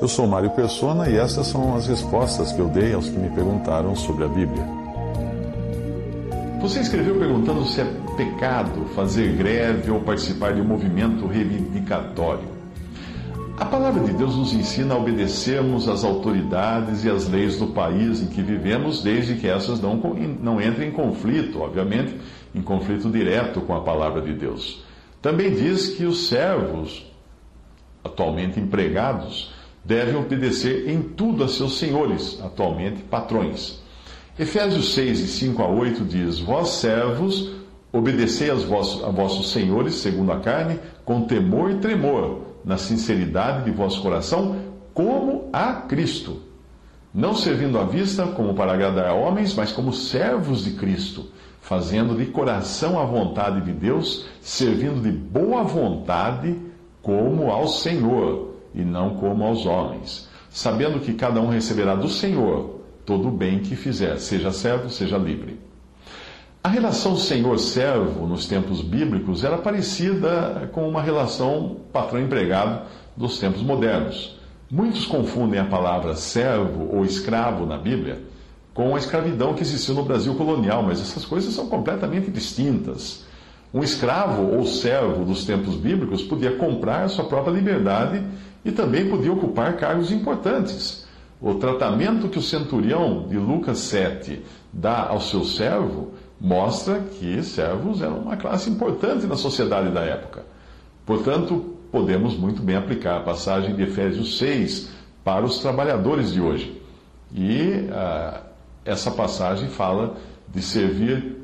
Eu sou Mário Persona e essas são as respostas que eu dei aos que me perguntaram sobre a Bíblia. Você escreveu perguntando se é pecado fazer greve ou participar de um movimento reivindicatório. A palavra de Deus nos ensina a obedecermos às autoridades e às leis do país em que vivemos, desde que essas não, não entrem em conflito, obviamente, em conflito direto com a palavra de Deus. Também diz que os servos, atualmente empregados, devem obedecer em tudo a seus senhores, atualmente patrões. Efésios 6, 5 a 8 diz: Vós servos, obedecei aos vossos, a vossos senhores, segundo a carne, com temor e tremor, na sinceridade de vosso coração, como a Cristo. Não servindo à vista como para agradar a homens, mas como servos de Cristo, fazendo de coração a vontade de Deus, servindo de boa vontade como ao Senhor e não como aos homens, sabendo que cada um receberá do Senhor todo o bem que fizer, seja servo, seja livre. A relação senhor-servo nos tempos bíblicos era parecida com uma relação patrão-empregado dos tempos modernos. Muitos confundem a palavra servo ou escravo na Bíblia com a escravidão que existiu no Brasil colonial, mas essas coisas são completamente distintas. Um escravo ou servo dos tempos bíblicos podia comprar sua própria liberdade e também podia ocupar cargos importantes. O tratamento que o centurião de Lucas 7 dá ao seu servo mostra que servos eram uma classe importante na sociedade da época. Portanto, podemos muito bem aplicar a passagem de Efésios 6 para os trabalhadores de hoje. E uh, essa passagem fala de servir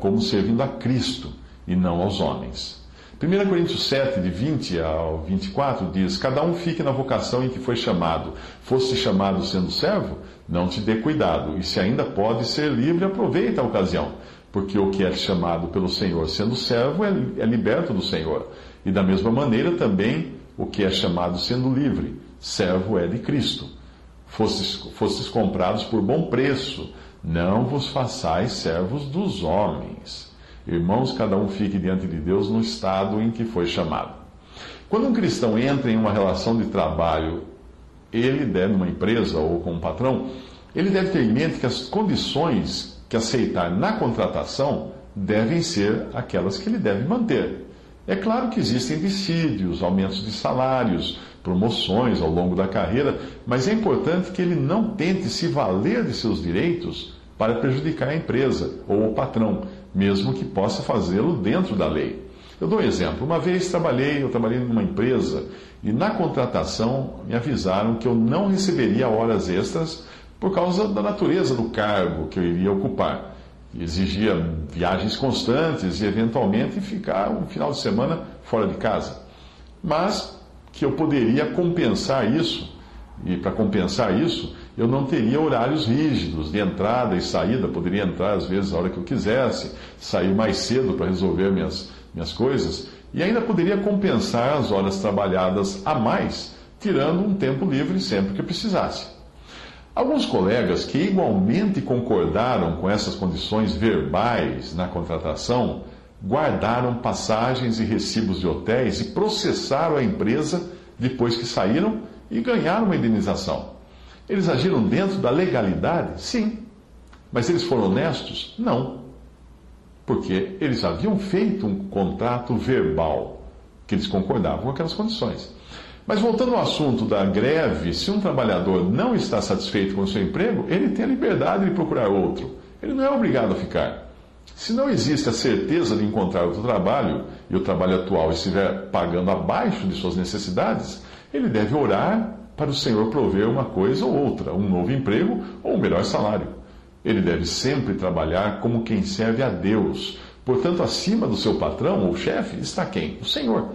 como servindo a Cristo e não aos homens. 1 Coríntios 7, de 20 ao 24, diz: Cada um fique na vocação em que foi chamado. Foste chamado sendo servo? Não te dê cuidado. E se ainda pode ser livre, aproveita a ocasião. Porque o que é chamado pelo Senhor sendo servo é, é liberto do Senhor. E da mesma maneira também o que é chamado sendo livre, servo é de Cristo. Fostes, fostes comprados por bom preço. Não vos façais servos dos homens. Irmãos, cada um fique diante de Deus no estado em que foi chamado. Quando um cristão entra em uma relação de trabalho, ele deve, numa empresa ou com um patrão, ele deve ter em mente que as condições que aceitar na contratação devem ser aquelas que ele deve manter. É claro que existem dissídios, aumentos de salários, promoções ao longo da carreira, mas é importante que ele não tente se valer de seus direitos para prejudicar a empresa ou o patrão, mesmo que possa fazê-lo dentro da lei. Eu dou um exemplo. Uma vez trabalhei, eu trabalhei numa empresa e na contratação me avisaram que eu não receberia horas extras por causa da natureza do cargo que eu iria ocupar. Exigia viagens constantes e eventualmente ficar um final de semana fora de casa. Mas que eu poderia compensar isso, e para compensar isso, eu não teria horários rígidos de entrada e saída, poderia entrar às vezes a hora que eu quisesse, sair mais cedo para resolver minhas, minhas coisas, e ainda poderia compensar as horas trabalhadas a mais, tirando um tempo livre sempre que precisasse. Alguns colegas que igualmente concordaram com essas condições verbais na contratação guardaram passagens e recibos de hotéis e processaram a empresa depois que saíram e ganharam uma indenização. Eles agiram dentro da legalidade? Sim. Mas eles foram honestos? Não. Porque eles haviam feito um contrato verbal, que eles concordavam com aquelas condições. Mas voltando ao assunto da greve, se um trabalhador não está satisfeito com o seu emprego, ele tem a liberdade de procurar outro. Ele não é obrigado a ficar. Se não existe a certeza de encontrar outro trabalho e o trabalho atual estiver pagando abaixo de suas necessidades, ele deve orar para o Senhor prover uma coisa ou outra, um novo emprego ou um melhor salário. Ele deve sempre trabalhar como quem serve a Deus. Portanto, acima do seu patrão ou chefe está quem? O Senhor.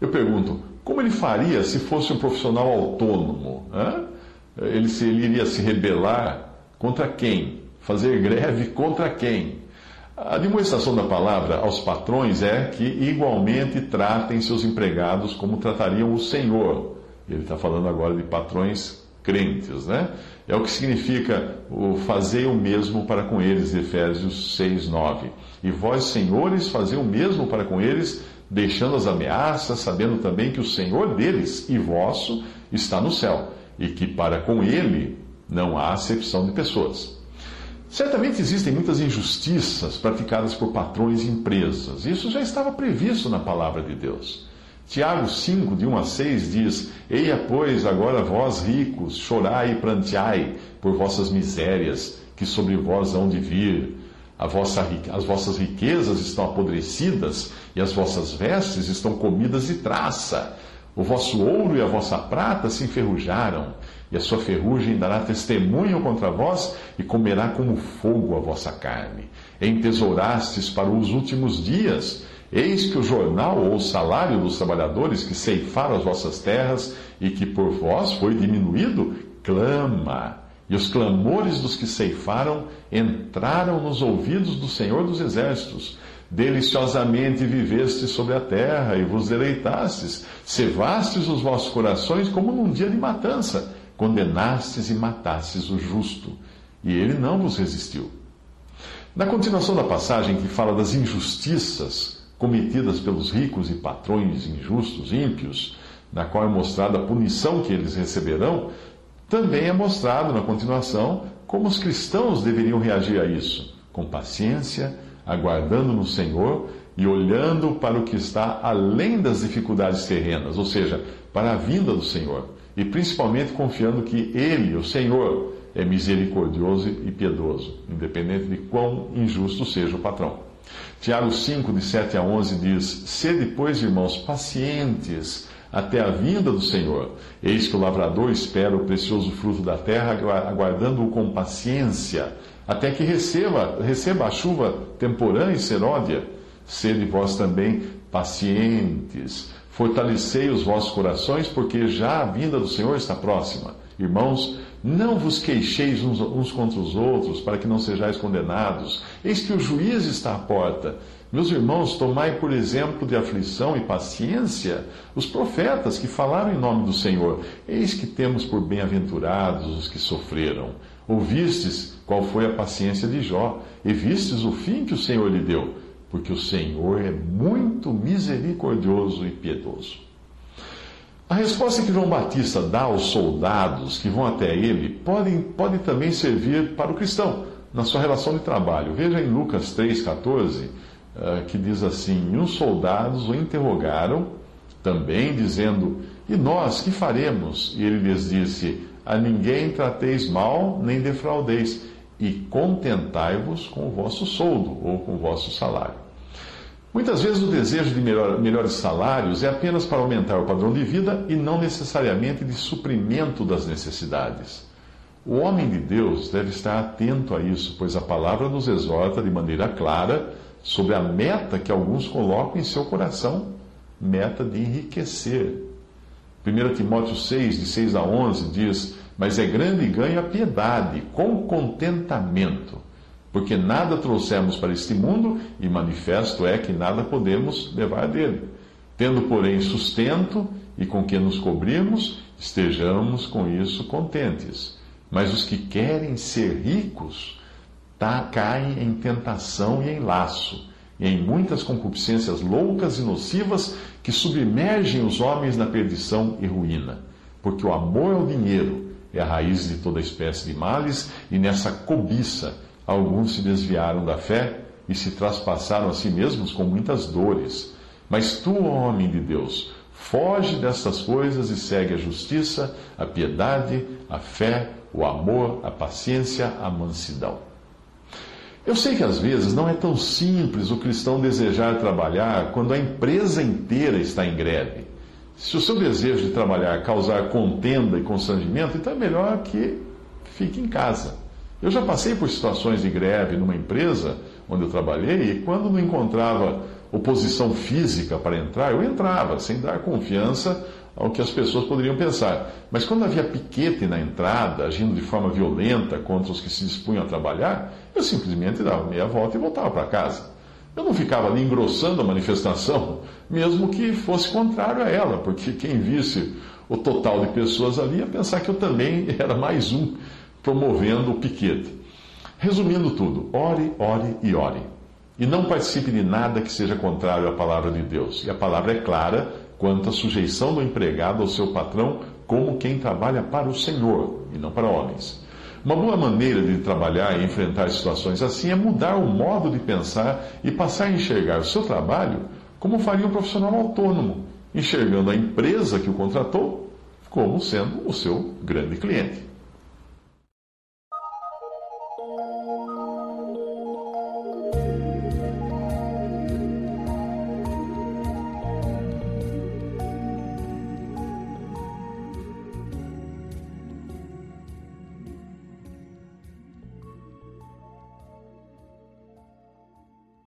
Eu pergunto, como ele faria se fosse um profissional autônomo? Ele, se, ele iria se rebelar contra quem? Fazer greve contra quem? A demonstração da palavra aos patrões é que igualmente tratem seus empregados como tratariam o Senhor. Ele está falando agora de patrões crentes, né? É o que significa o fazer o mesmo para com eles, Efésios 6, 9. E vós, senhores, fazei o mesmo para com eles, deixando as ameaças, sabendo também que o Senhor deles e vosso está no céu, e que para com ele não há acepção de pessoas. Certamente existem muitas injustiças praticadas por patrões e empresas. Isso já estava previsto na palavra de Deus. Tiago 5, de 1 a 6 diz: Eia, pois, agora vós ricos, chorai e planteai por vossas misérias, que sobre vós hão de vir. Vossa, as vossas riquezas estão apodrecidas e as vossas vestes estão comidas de traça. O vosso ouro e a vossa prata se enferrujaram, e a sua ferrugem dará testemunho contra vós e comerá como fogo a vossa carne. Entesourastes para os últimos dias Eis que o jornal ou o salário dos trabalhadores que ceifaram as vossas terras e que por vós foi diminuído, clama. E os clamores dos que ceifaram entraram nos ouvidos do Senhor dos Exércitos. Deliciosamente vivestes sobre a terra e vos deleitastes, cevastes os vossos corações como num dia de matança, condenastes e matastes o justo, e ele não vos resistiu. Na continuação da passagem que fala das injustiças cometidas pelos ricos e patrões injustos, ímpios, na qual é mostrada a punição que eles receberão, também é mostrado na continuação como os cristãos deveriam reagir a isso, com paciência, aguardando no Senhor e olhando para o que está além das dificuldades terrenas, ou seja, para a vinda do Senhor, e principalmente confiando que Ele, o Senhor, é misericordioso e piedoso, independente de quão injusto seja o patrão. Tiago 5, de 7 a 11 diz: Sede, pois, irmãos, pacientes até a vinda do Senhor. Eis que o lavrador espera o precioso fruto da terra, aguardando-o com paciência, até que receba, receba a chuva temporã e seródia. Sede vós também pacientes. Fortalecei os vossos corações, porque já a vinda do Senhor está próxima. Irmãos, não vos queixeis uns, uns, contra os outros, para que não sejais condenados. Eis que o juiz está à porta. Meus irmãos, tomai por exemplo de aflição e paciência os profetas que falaram em nome do Senhor. Eis que temos por bem-aventurados os que sofreram. Ouvistes qual foi a paciência de Jó, e vistes o fim que o Senhor lhe deu, porque o Senhor é muito misericordioso e piedoso. A resposta que João Batista dá aos soldados que vão até ele pode, pode também servir para o cristão na sua relação de trabalho. Veja em Lucas 3,14, uh, que diz assim: E os soldados o interrogaram também, dizendo: E nós que faremos? E ele lhes disse: A ninguém trateis mal, nem defraudeis, e contentai-vos com o vosso soldo ou com o vosso salário. Muitas vezes o desejo de melhor, melhores salários é apenas para aumentar o padrão de vida e não necessariamente de suprimento das necessidades. O homem de Deus deve estar atento a isso, pois a palavra nos exorta de maneira clara sobre a meta que alguns colocam em seu coração meta de enriquecer. 1 Timóteo 6, de 6 a 11, diz: Mas é grande ganho a piedade, com contentamento porque nada trouxemos para este mundo, e manifesto é que nada podemos levar dele. Tendo, porém, sustento e com que nos cobrimos, estejamos com isso contentes. Mas os que querem ser ricos tá, caem em tentação e em laço, e em muitas concupiscências loucas e nocivas que submergem os homens na perdição e ruína. Porque o amor ao dinheiro é a raiz de toda espécie de males, e nessa cobiça Alguns se desviaram da fé e se traspassaram a si mesmos com muitas dores. Mas tu, homem de Deus, foge dessas coisas e segue a justiça, a piedade, a fé, o amor, a paciência, a mansidão. Eu sei que às vezes não é tão simples o cristão desejar trabalhar quando a empresa inteira está em greve. Se o seu desejo de trabalhar causar contenda e constrangimento, então é melhor que fique em casa. Eu já passei por situações de greve numa empresa onde eu trabalhei e quando não encontrava oposição física para entrar, eu entrava sem dar confiança ao que as pessoas poderiam pensar. Mas quando havia piquete na entrada, agindo de forma violenta contra os que se dispunham a trabalhar, eu simplesmente dava meia volta e voltava para casa. Eu não ficava ali engrossando a manifestação, mesmo que fosse contrário a ela, porque quem visse o total de pessoas ali ia pensar que eu também era mais um promovendo o piquete. Resumindo tudo, ore, ore e ore. E não participe de nada que seja contrário à palavra de Deus. E a palavra é clara quanto à sujeição do empregado ao seu patrão, como quem trabalha para o Senhor e não para homens. Uma boa maneira de trabalhar e enfrentar situações assim é mudar o modo de pensar e passar a enxergar o seu trabalho como faria um profissional autônomo, enxergando a empresa que o contratou como sendo o seu grande cliente.